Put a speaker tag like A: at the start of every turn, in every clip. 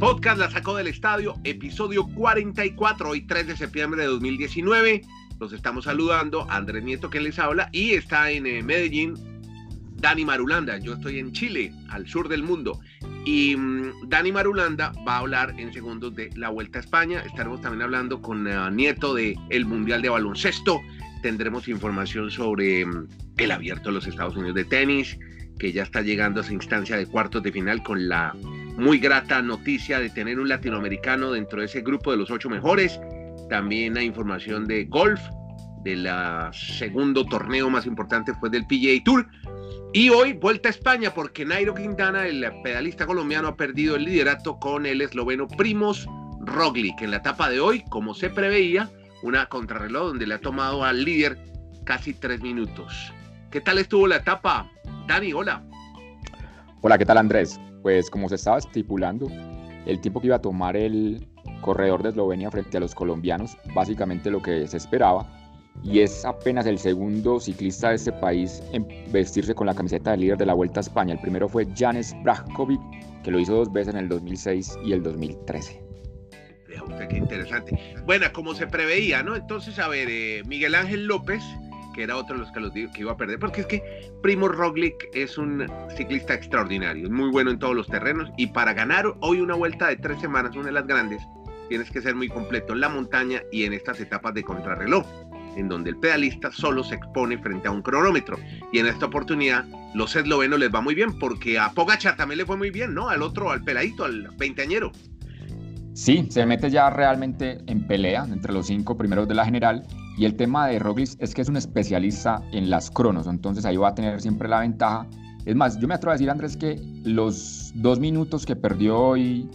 A: Podcast La Sacó del Estadio, episodio 44, hoy 3 de septiembre de 2019. Los estamos saludando, Andrés Nieto que les habla y está en eh, Medellín Dani Marulanda. Yo estoy en Chile, al sur del mundo. Y mm, Dani Marulanda va a hablar en segundos de la Vuelta a España. Estaremos también hablando con uh, Nieto de Mundial de Baloncesto. Tendremos información sobre um, el abierto de los Estados Unidos de tenis, que ya está llegando a esa instancia de cuartos de final con la muy grata noticia de tener un latinoamericano dentro de ese grupo de los ocho mejores. También hay información de golf, del segundo torneo más importante fue del PGA Tour. Y hoy vuelta a España porque Nairo Quintana, el pedalista colombiano, ha perdido el liderato con el esloveno Primos Roglic. En la etapa de hoy, como se preveía, una contrarreloj donde le ha tomado al líder casi tres minutos. ¿Qué tal estuvo la etapa? Dani, hola.
B: Hola, ¿qué tal Andrés? Pues como se estaba estipulando, el tiempo que iba a tomar el corredor de Eslovenia frente a los colombianos, básicamente lo que se esperaba, y es apenas el segundo ciclista de este país en vestirse con la camiseta de líder de la Vuelta a España. El primero fue Janes Brajkovic, que lo hizo dos veces en el 2006 y el 2013.
A: Vea usted qué interesante. Bueno, como se preveía, ¿no? Entonces, a ver, eh, Miguel Ángel López, que era otro de los que, los que iba a perder, porque es que Primo Roglic es un ciclista extraordinario, muy bueno en todos los terrenos, y para ganar hoy una vuelta de tres semanas, una de las grandes, tienes que ser muy completo en la montaña y en estas etapas de contrarreloj en donde el pedalista solo se expone frente a un cronómetro. Y en esta oportunidad, los eslovenos les va muy bien, porque a Pogachar también le fue muy bien, ¿no? Al otro, al peladito, al veinteañero.
B: Sí, se mete ya realmente en pelea entre los cinco primeros de la general. Y el tema de Roglic es que es un especialista en las cronos, entonces ahí va a tener siempre la ventaja. Es más, yo me atrevo a decir, Andrés, que los dos minutos que perdió hoy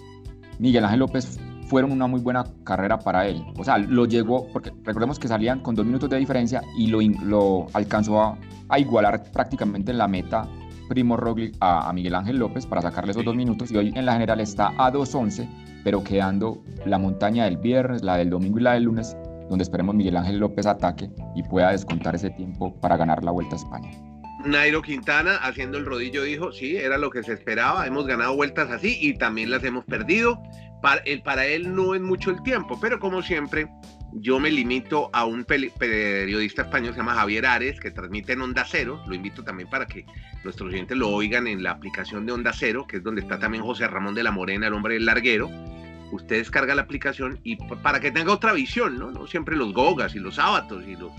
B: Miguel Ángel López fueron una muy buena carrera para él. O sea, lo llegó, porque recordemos que salían con dos minutos de diferencia y lo, lo alcanzó a, igualar prácticamente en la meta Primo Roglic a, Miguel Ángel López para sacarle esos dos minutos y hoy en la general está a 2.11, pero quedando la montaña del viernes, la del domingo y la del lunes, donde esperemos Miguel Ángel López ataque y pueda descontar ese tiempo para ganar la Vuelta a España.
A: Nairo Quintana haciendo el rodillo dijo, sí, era lo que se esperaba, hemos ganado vueltas así y también las hemos perdido, para él, para él no es mucho el tiempo, pero como siempre, yo me limito a un periodista español, se llama Javier Ares, que transmite en Onda Cero. Lo invito también para que nuestros oyentes lo oigan en la aplicación de Onda Cero, que es donde está también José Ramón de la Morena, el hombre del larguero. Usted descarga la aplicación y para que tenga otra visión, ¿no? No siempre los gogas y los sábados y los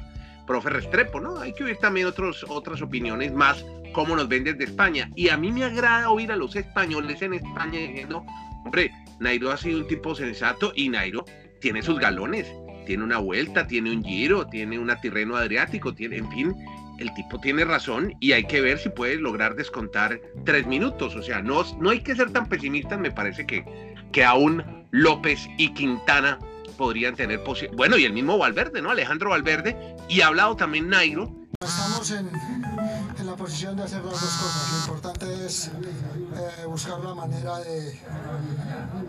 A: profe Restrepo, ¿no? Hay que oír también otros, otras opiniones más, cómo nos ven desde España. Y a mí me agrada oír a los españoles en España diciendo, hombre, Nairo ha sido un tipo sensato y Nairo tiene sus galones, tiene una vuelta, tiene un giro, tiene un Tirreno Adriático, tiene, en fin, el tipo tiene razón y hay que ver si puede lograr descontar tres minutos. O sea, no, no hay que ser tan pesimistas, me parece que, que aún López y Quintana podrían tener Bueno, y el mismo Valverde, ¿no? Alejandro Valverde, y ha hablado también Nairo.
C: Estamos en, en la posición de hacer las dos cosas. Lo importante es eh, buscar la manera de,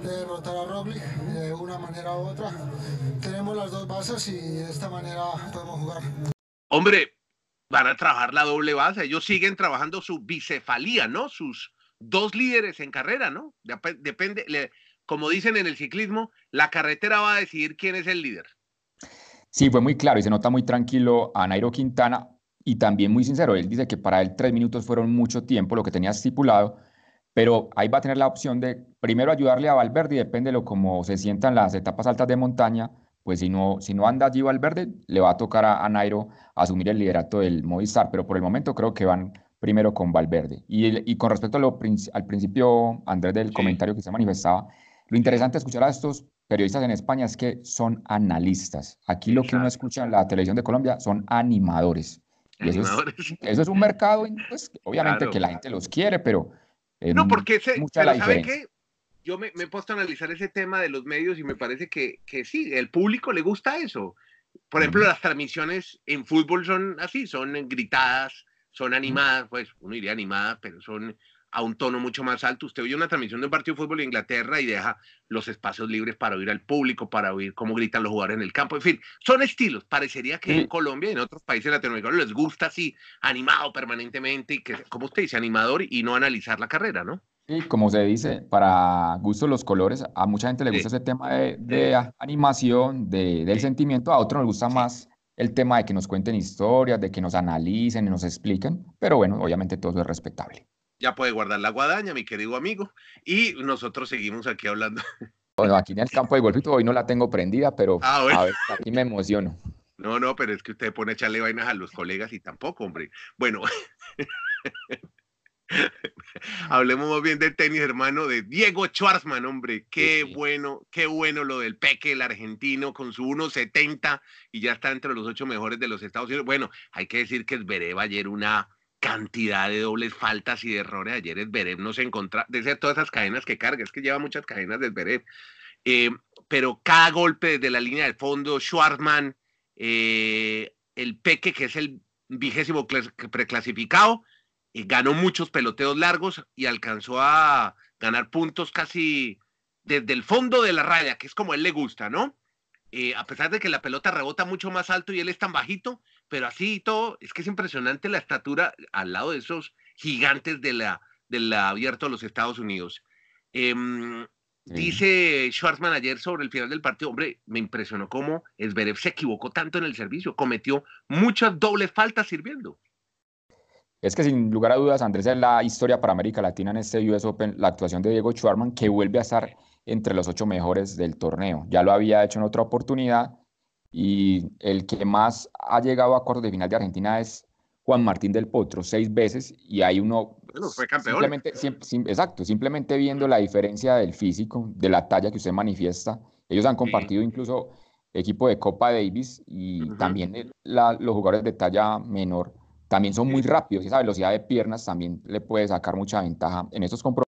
C: de, derrotar a Roglic de una manera u otra. Tenemos las dos bases y de esta manera podemos jugar.
A: Hombre, van a trabajar la doble base. Ellos siguen trabajando su bicefalía, ¿no? Sus dos líderes en carrera, ¿no? Depende, le, como dicen en el ciclismo, la carretera va a decidir quién es el líder.
B: Sí, fue muy claro y se nota muy tranquilo a Nairo Quintana y también muy sincero. Él dice que para él tres minutos fueron mucho tiempo, lo que tenía estipulado, pero ahí va a tener la opción de primero ayudarle a Valverde y depende de lo como se sientan las etapas altas de montaña, pues si no, si no anda allí Valverde, le va a tocar a, Nairo asumir el liderato del Movistar, pero por el momento creo que van primero con Valverde. Y, y con respecto a lo, al principio, Andrés, del comentario que se manifestaba, lo interesante de escuchar a estos periodistas en España es que son analistas. Aquí lo que uno escucha en la televisión de Colombia son animadores. Y eso, es, un mercado, pues, obviamente que la gente los quiere, pero...
A: no, porque ese, pero ¿sabe qué? Yo me, me, he puesto a analizar ese tema de los medios y me parece que, que sí, el público le gusta eso. Por ejemplo, las transmisiones en fútbol son así, son gritadas, son animadas, pues uno diría animadas, pero son a un tono mucho más alto. Usted oye una transmisión de un partido de fútbol en Inglaterra y deja los espacios libres para oír al público, para oír cómo gritan los jugadores en el campo. En fin, son estilos. Parecería que en Colombia y en otros países latinoamericanos les gusta así, animado permanentemente y que, como usted dice, animador y no analizar la carrera, ¿no?
B: Sí, como se dice, para gusto los colores, a mucha gente le gusta ese tema de, animación, de, del sentimiento, a otros nos gusta más el tema de que nos cuenten historias, de que nos analicen y nos expliquen, pero bueno, obviamente todo es respetable.
A: Ya puede guardar la guadaña, mi querido amigo, y nosotros seguimos aquí hablando.
B: Bueno, aquí en el campo de golfito hoy no la tengo prendida, pero ah, a ver, aquí me emociono.
A: No, no, pero es que usted pone a echarle vainas a los colegas y tampoco, hombre. Bueno, hablemos más bien del tenis, hermano, de Diego Schwarzman, hombre. Qué bueno, qué bueno lo del Peque, el argentino, con su 1.70 y ya está entre los ocho mejores de los Estados Unidos. Bueno, hay que decir que Zverev ayer una cantidad de dobles faltas y de errores. Ayer Zverev no se encontraba, de ser todas esas cadenas que carga, es que lleva muchas cadenas de Zverev. Eh, pero cada golpe desde la línea de fondo, Schwarzman eh, el Peque, que es el vigésimo preclasificado, eh, ganó muchos peloteos largos y alcanzó a ganar puntos casi desde el fondo de la raya, que es como a él le gusta, ¿no? A pesar de que la pelota rebota mucho más alto y él es tan bajito, pero así y todo, es que es impresionante la estatura al lado de esos gigantes de la, del abierto de los Estados Unidos. Em, Dice Schwarzman ayer sobre el final del partido, hombre, me impresionó cómo Esberev se equivocó tanto en el servicio, cometió muchas dobles faltas sirviendo.
B: Es que sin lugar a dudas, Andrés, es la historia para América Latina en este US Open, la actuación de Diego Schwartzman, que vuelve a estar entre los ocho mejores del torneo. Ya lo había hecho en otra oportunidad y el que más ha llegado a cuartos de final de Argentina es Juan Martín del Potro, seis veces, y hay uno
A: bueno, fue campeón.
B: Simplemente, exacto, simplemente viendo la diferencia del físico, de la talla que usted manifiesta. Ellos han compartido incluso equipo de Copa Davis y también los jugadores de talla menor también son muy rápidos y esa velocidad de piernas también le puede sacar mucha ventaja. En estos compromisos,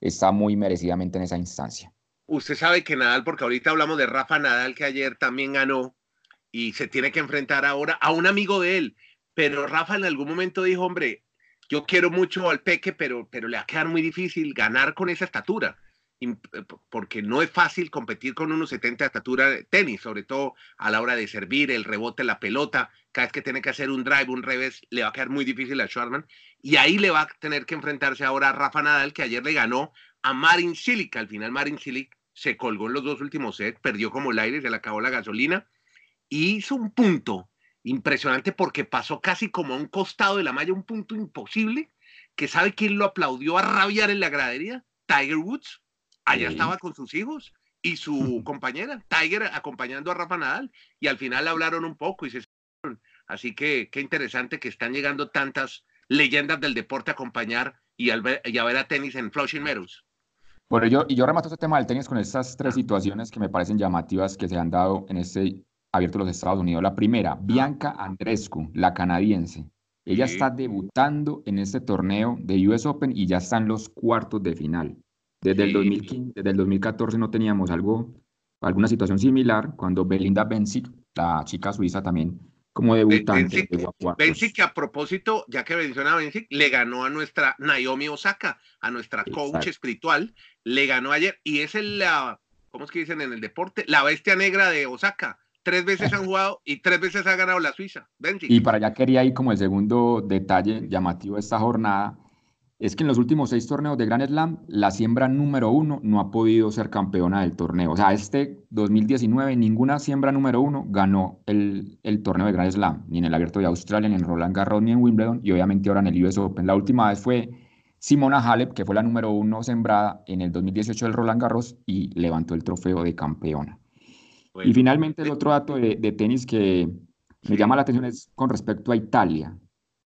B: está muy merecidamente en esa instancia.
A: Usted sabe que Nadal, porque ahorita hablamos de Rafa Nadal, que ayer también ganó y se tiene que enfrentar ahora a un amigo de él. Pero Rafa en algún momento dijo, hombre, yo quiero mucho al Peque, pero, pero le va a quedar muy difícil ganar con esa estatura, eh, porque no es fácil competir con unos 70 de estatura de tenis, sobre todo a la hora de servir, el rebote, la pelota, cada vez que tiene que hacer un drive, un revés, le va a quedar muy difícil a Schwarman, y ahí le va a tener que enfrentarse ahora a Rafa Nadal, que ayer le ganó a Marin Cilic, al final Marin Cilic se colgó en los dos últimos sets, perdió como el aire, se le acabó la gasolina, y hizo un punto impresionante porque pasó casi como a un costado de la malla, un punto imposible, que sabe quién lo aplaudió a rabiar en la gradería, Tiger Woods, allá estaba con sus hijos y su compañera, Tiger acompañando a Rafa Nadal, y al final hablaron un poco y se Así que qué interesante que están llegando tantas leyendas del deporte a acompañar y, a ver a tenis en Flushing Meadows.
B: Bueno, yo, y yo remato este tema del tenis con estas tres situaciones que me parecen llamativas que se han dado en este abierto los Estados Unidos. La primera, Bianca Andrescu, la canadiense. Ella está debutando en este torneo de US Open y ya están los cuartos de final. Desde, el, 2015, desde el 2014 no teníamos algo, alguna situación similar cuando Belinda Bencic, la chica suiza también, como debutante.
A: Bencic, que a propósito, ya que menciona a Bencic, le ganó a nuestra Naomi Osaka, a nuestra coach espiritual, le ganó ayer y es el, la, ¿cómo es que dicen en el deporte? La bestia negra de Osaka tres veces han jugado y tres veces ha ganado la Suiza.
B: Y para allá quería ir como el segundo detalle llamativo de esta jornada, es que en los últimos seis torneos de Grand Slam, la siembra número uno no ha podido ser campeona del torneo. O sea, este 2019, ninguna siembra número uno ganó el, el torneo de Grand Slam, ni en el Abierto de Australia, ni en Roland Garros, ni en Wimbledon, y obviamente ahora en el US Open. La última vez fue Simona Halep, que fue la número uno sembrada en el 2018 del Roland Garros y levantó el trofeo de campeona y finalmente el otro dato de, tenis que me llama la atención es con respecto a Italia.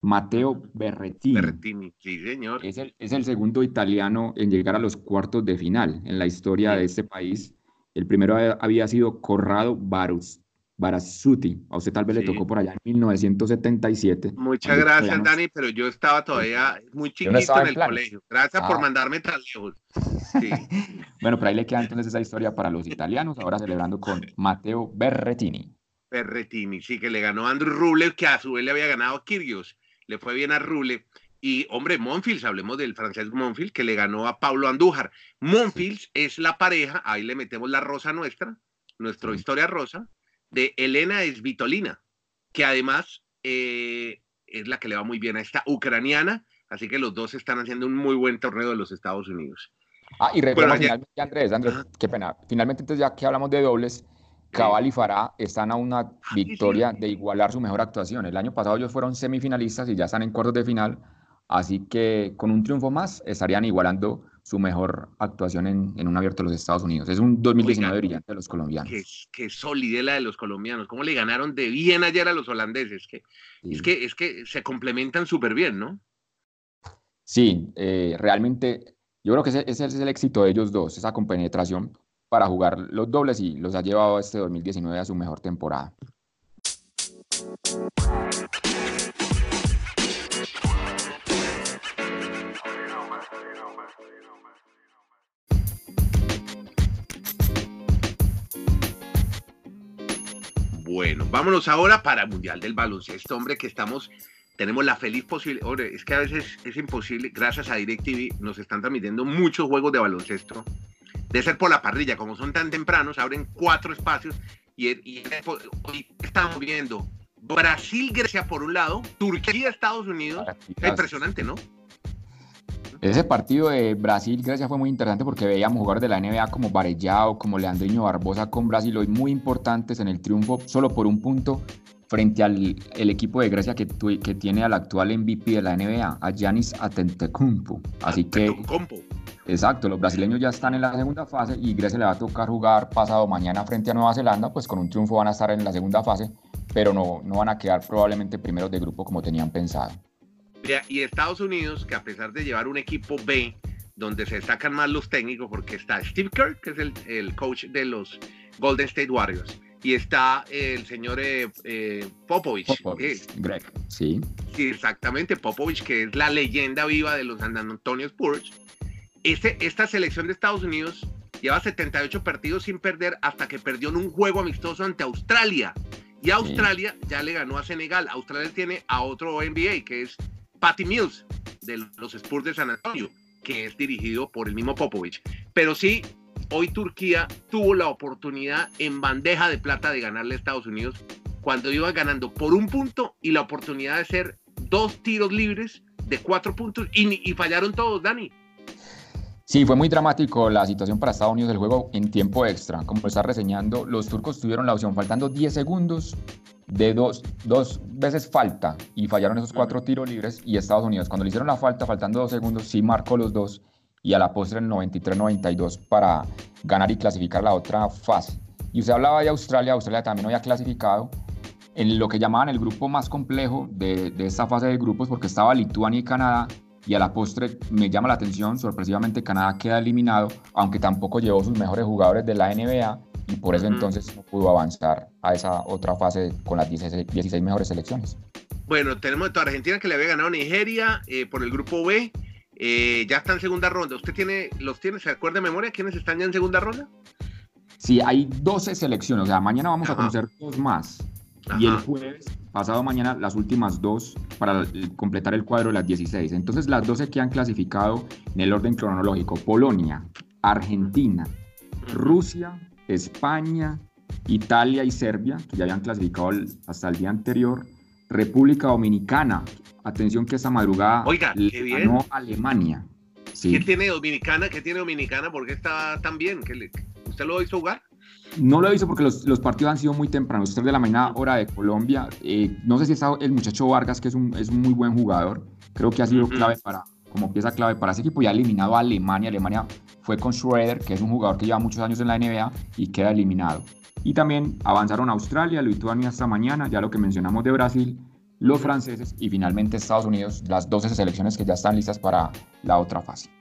B: Mateo Berrettini.
A: Berrettini, sí, señor.
B: Es el, es el, segundo italiano en llegar a los cuartos de final en la historia de este país. El primero había sido Corrado Barus, Barasuti. A usted tal vez le tocó por allá en 1977.
A: Muchas gracias, Dani, pero yo estaba todavía muy chiquito en el colegio. Gracias por ah. mandarme tan lejos.
B: bueno, por ahí le queda entonces esa historia para los italianos, ahora celebrando con Matteo Berretini.
A: Berretini, sí, que le ganó a Andrew Rublev, que a su vez le había ganado a Kyrgios. Le fue bien a Rublev. Y, hombre, Monfils, hablemos del francés Monfils, que le ganó a Pablo Andújar. Monfils es la pareja, ahí le metemos la rosa nuestra, nuestra historia rosa, de Elena Svitolina, que además eh, es la que le va muy bien a esta ucraniana, Así que los dos están haciendo un muy buen torneo de los Estados Unidos.
B: Ah, y recuerda finalmente, Andrés, Andrés, qué pena. Finalmente, entonces, ya que hablamos de dobles, Cabal y Farah están a una ah, victoria de igualar su mejor actuación. El año pasado ellos fueron semifinalistas y ya están en cuartos de final, así que con un triunfo más estarían igualando su mejor actuación en, en un abierto de los Estados Unidos. Es un 2019 brillante de los colombianos.
A: Qué, qué solidez la de los colombianos. ¿Cómo le ganaron de bien ayer a los holandeses? Que, es, que, es que se complementan súper bien, ¿no?
B: Sí, eh, realmente yo creo que ese, ese, es el éxito de ellos dos, esa compenetración para jugar los dobles y los ha llevado este 2019 a su mejor temporada.
A: Bueno, vámonos ahora para el Mundial del Baloncesto, hombre, que estamos, tenemos la feliz posibilidad, es que a veces es imposible, gracias a DirecTV nos están transmitiendo muchos juegos de baloncesto, de ser por la parrilla, como son tan tempranos, abren cuatro espacios y, y hoy estamos viendo Brasil, Grecia por un lado, Turquía, Estados Unidos, impresionante, ¿no?
B: Ese partido de Brasil-Grecia fue muy interesante porque veíamos jugadores de la NBA como Varellao, como Leandriño Barbosa con Brasil hoy muy importantes en el triunfo solo por un punto frente al el equipo de Grecia que, que tiene al actual MVP de la NBA, a Giannis Antetokounmpo. Así que Exacto, los brasileños ya están en la segunda fase y Grecia le va a tocar jugar pasado mañana frente a Nueva Zelanda, pues con un triunfo van a estar en la segunda fase, pero no, no van a quedar probablemente primeros de grupo como tenían pensado.
A: Y Estados Unidos, que a pesar de llevar un equipo B, donde se destacan más los técnicos, porque está Steve Kerr, que es el, el coach de los Golden State Warriors, y está el señor eh, eh, Popovich.
B: Popovich Greg, sí.
A: Sí, exactamente, Popovich, que es la leyenda viva de los San Antonio Spurs. Este, esta selección de Estados Unidos lleva 78 partidos sin perder hasta que perdió en un juego amistoso ante Australia. Y Australia ya le ganó a Senegal. Australia tiene a otro NBA, que es Patty Mills de los Spurs de San Antonio, que es dirigido por el mismo Popovich. Pero sí, hoy Turquía tuvo la oportunidad en bandeja de plata de ganarle a Estados Unidos cuando iba ganando por un punto y la oportunidad de hacer dos tiros libres de cuatro puntos y, fallaron todos, Dani.
B: Sí, fue muy dramático la situación para Estados Unidos del juego en tiempo extra. Como está reseñando, los turcos tuvieron la opción, faltando 10 segundos, de dos, dos veces falta y fallaron esos cuatro tiros libres y Estados Unidos cuando le hicieron la falta, faltando dos segundos, sí marcó los dos y a la postre el 93-92 para ganar y clasificar la otra fase. Y usted hablaba de Australia, Australia también había clasificado en lo que llamaban el grupo más complejo de, de esta fase de grupos porque estaba Lituania y Canadá y a la postre me llama la atención, sorpresivamente Canadá queda eliminado, aunque tampoco llevó sus mejores jugadores de la NBA y por eso entonces no pudo avanzar a esa otra fase con las 16, mejores selecciones.
A: Bueno, tenemos a Argentina que le había ganado Nigeria eh, por el grupo B. Eh, ya está en segunda ronda. ¿Usted tiene, los tiene, se acuerda de memoria quiénes están ya en segunda ronda?
B: Sí, hay 12 selecciones. O sea, mañana vamos a conocer dos más. Y el jueves, pasado mañana, las últimas dos para completar el cuadro de las 16. Entonces, las 12 que han clasificado en el orden cronológico: Polonia, Argentina, Rusia, España, Italia y Serbia, que ya habían clasificado hasta el día anterior, República Dominicana, atención que esta madrugada
A: Oiga, qué bien. ganó
B: Alemania.
A: ¿Qué tiene Dominicana? ¿Qué tiene Dominicana? ¿Por qué está tan bien? ¿Usted lo hizo jugar?
B: No lo hizo porque los, partidos han sido muy tempranos, 3 de la mañana, hora de Colombia. Eh, no sé si está el muchacho Vargas, que es un, es un muy buen jugador. Creo que ha sido clave para, como pieza clave para ese equipo. Ya ha eliminado a Alemania. Alemania fue con Schroeder, que es un jugador que lleva muchos años en la NBA y queda eliminado. Y también avanzaron a Australia, Lituania hasta mañana, ya lo que mencionamos de Brasil, los franceses y finalmente Estados Unidos, las 12 selecciones que ya están listas para la otra fase.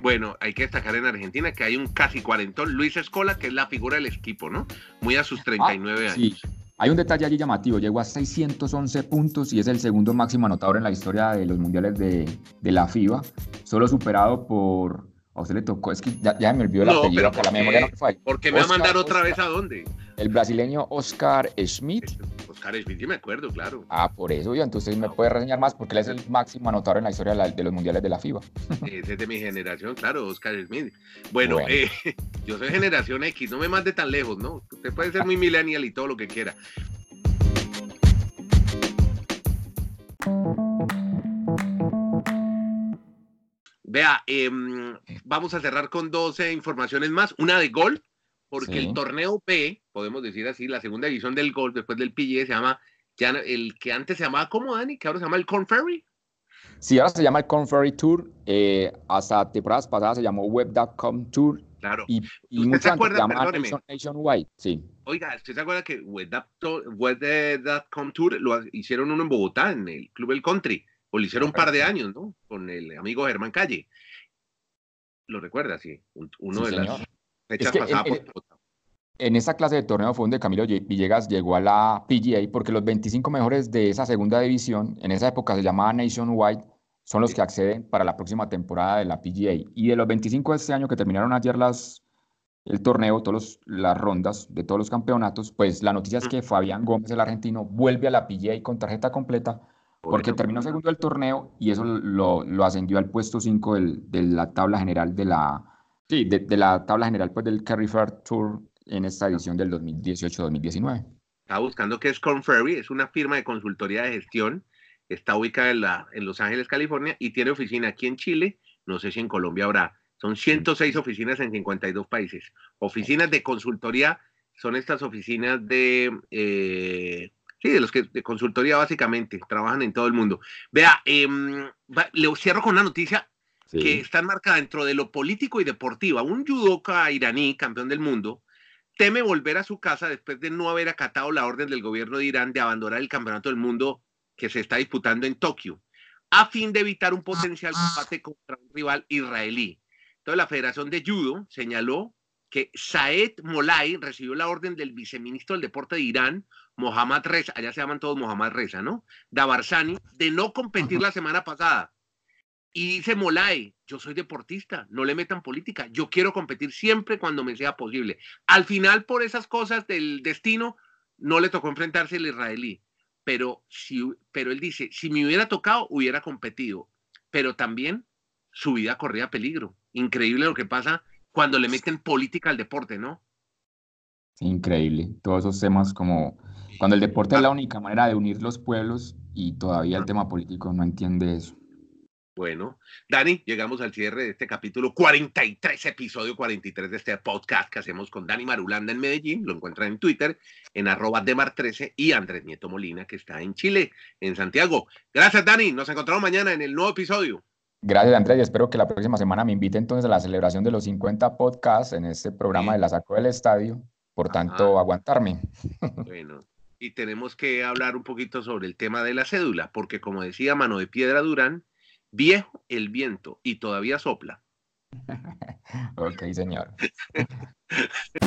A: Bueno, hay que destacar en Argentina que hay un casi cuarentón, Luis Escola, que es la figura del equipo, ¿no? Muy a sus 39 ah, años.
B: Hay un detalle allí llamativo, llegó a 611 puntos y es el segundo máximo anotador en la historia de los mundiales de, de la FIBA, solo superado por a usted le tocó, es que ya, me olvidó el apellido,
A: pero la memoria no fue. ¿Por qué me va a mandar otra vez a dónde?
B: El brasileño Oscar Schmidt.
A: Oscar Schmidt, sí me acuerdo, claro.
B: Ah, por eso, yo, entonces me puede reseñar más, porque él es el máximo anotador en la historia de, los mundiales de la FIBA.
A: Ese es de mi generación, claro, Oscar Schmidt. Bueno, Eh, yo soy generación X, no me mande tan lejos, ¿no? Usted puede ser muy millennial y todo lo que quiera. Vea, em, vamos a cerrar con 12 informaciones más. Una de gol, porque el torneo B, podemos decir así, la segunda división del gol después del PGA se llama, ya el que antes se llamaba como Dani, que ahora se llama el Corn Ferry.
B: Sí, ahora se llama el Corn Ferry Tour. Eh, hasta temporadas pasadas se llamó Web.com Tour.
A: Claro.
B: Y, y
A: ¿Usted se acuerda,
B: Nationwide, sí.
A: Oiga, ¿usted se acuerda que Web.com Tour lo hicieron uno en Bogotá, en el Club El Country? O lo hicieron un par de años, ¿no? Con el amigo Germán Calle. Lo recuerda, sí. Uno de las fechas pasadas. En,
B: en esa clase de torneo fue donde Camilo Villegas llegó a la PGA porque los 25 mejores de esa segunda división, en esa época se llamaba Nationwide, son los que acceden para la próxima temporada de la PGA. Y de los 25 de este año que terminaron ayer las, el torneo, todas las rondas de todos los campeonatos, pues la noticia es que Fabián Gómez, el argentino, vuelve a la PGA con tarjeta completa porque terminó segundo el torneo y eso lo, lo ascendió al puesto 5 de la tabla general de la, sí, de, la tabla general pues, del Carry Fair Tour en esta edición del 2018-2019.
A: Está buscando que es Corn Ferry, es una firma de consultoría de gestión, está ubicada en, la, en Los Ángeles, California, y tiene oficina aquí en Chile, no sé si en Colombia habrá, son 106 oficinas en 52 países. Oficinas de consultoría son estas oficinas de... Eh, Sí, de los que de consultoría básicamente trabajan en todo el mundo. Vea, em, le cierro con una noticia que está enmarcada dentro de lo político y deportiva. Un judoka iraní, campeón del mundo, teme volver a su casa después de no haber acatado la orden del gobierno de Irán de abandonar el campeonato del mundo que se está disputando en Tokio, a fin de evitar un potencial combate contra un rival israelí. Entonces la Federación de Judo señaló que Saed Molay recibió la orden del viceministro del deporte de Irán, Mohammad Reza, allá se llaman todos Mohammad Reza, ¿no? Dabarsani, de no competir la semana pasada. Y dice Molay, yo soy deportista, no le metan política, yo quiero competir siempre cuando me sea posible. Al final, por esas cosas del destino, no le tocó enfrentarse al israelí. Pero, si, pero él dice, si me hubiera tocado, hubiera competido. Pero también su vida corría peligro. Increíble lo que pasa cuando le meten política al deporte, ¿no?
B: Increíble. Todos esos temas como cuando el deporte es la única manera de unir los pueblos y todavía el tema político no entiende eso.
A: Bueno, Dani, llegamos al cierre de este capítulo 43, episodio 43 de este podcast que hacemos con Dani Marulanda en Medellín. Lo encuentran en Twitter, en arroba demar13 y Andrés Nieto Molina, que está en Chile, en Santiago. Gracias, Dani. Nos encontramos mañana en el nuevo episodio.
B: Gracias, Andrés, y espero que la próxima semana me invite entonces a la celebración de los 50 podcasts en este programa de la Saco del Estadio. Por tanto, aguantarme.
A: Bueno, y tenemos que hablar un poquito sobre el tema de la cédula, porque como decía Mano de Piedra Durán, viejo el viento y todavía sopla.
B: ok, señor.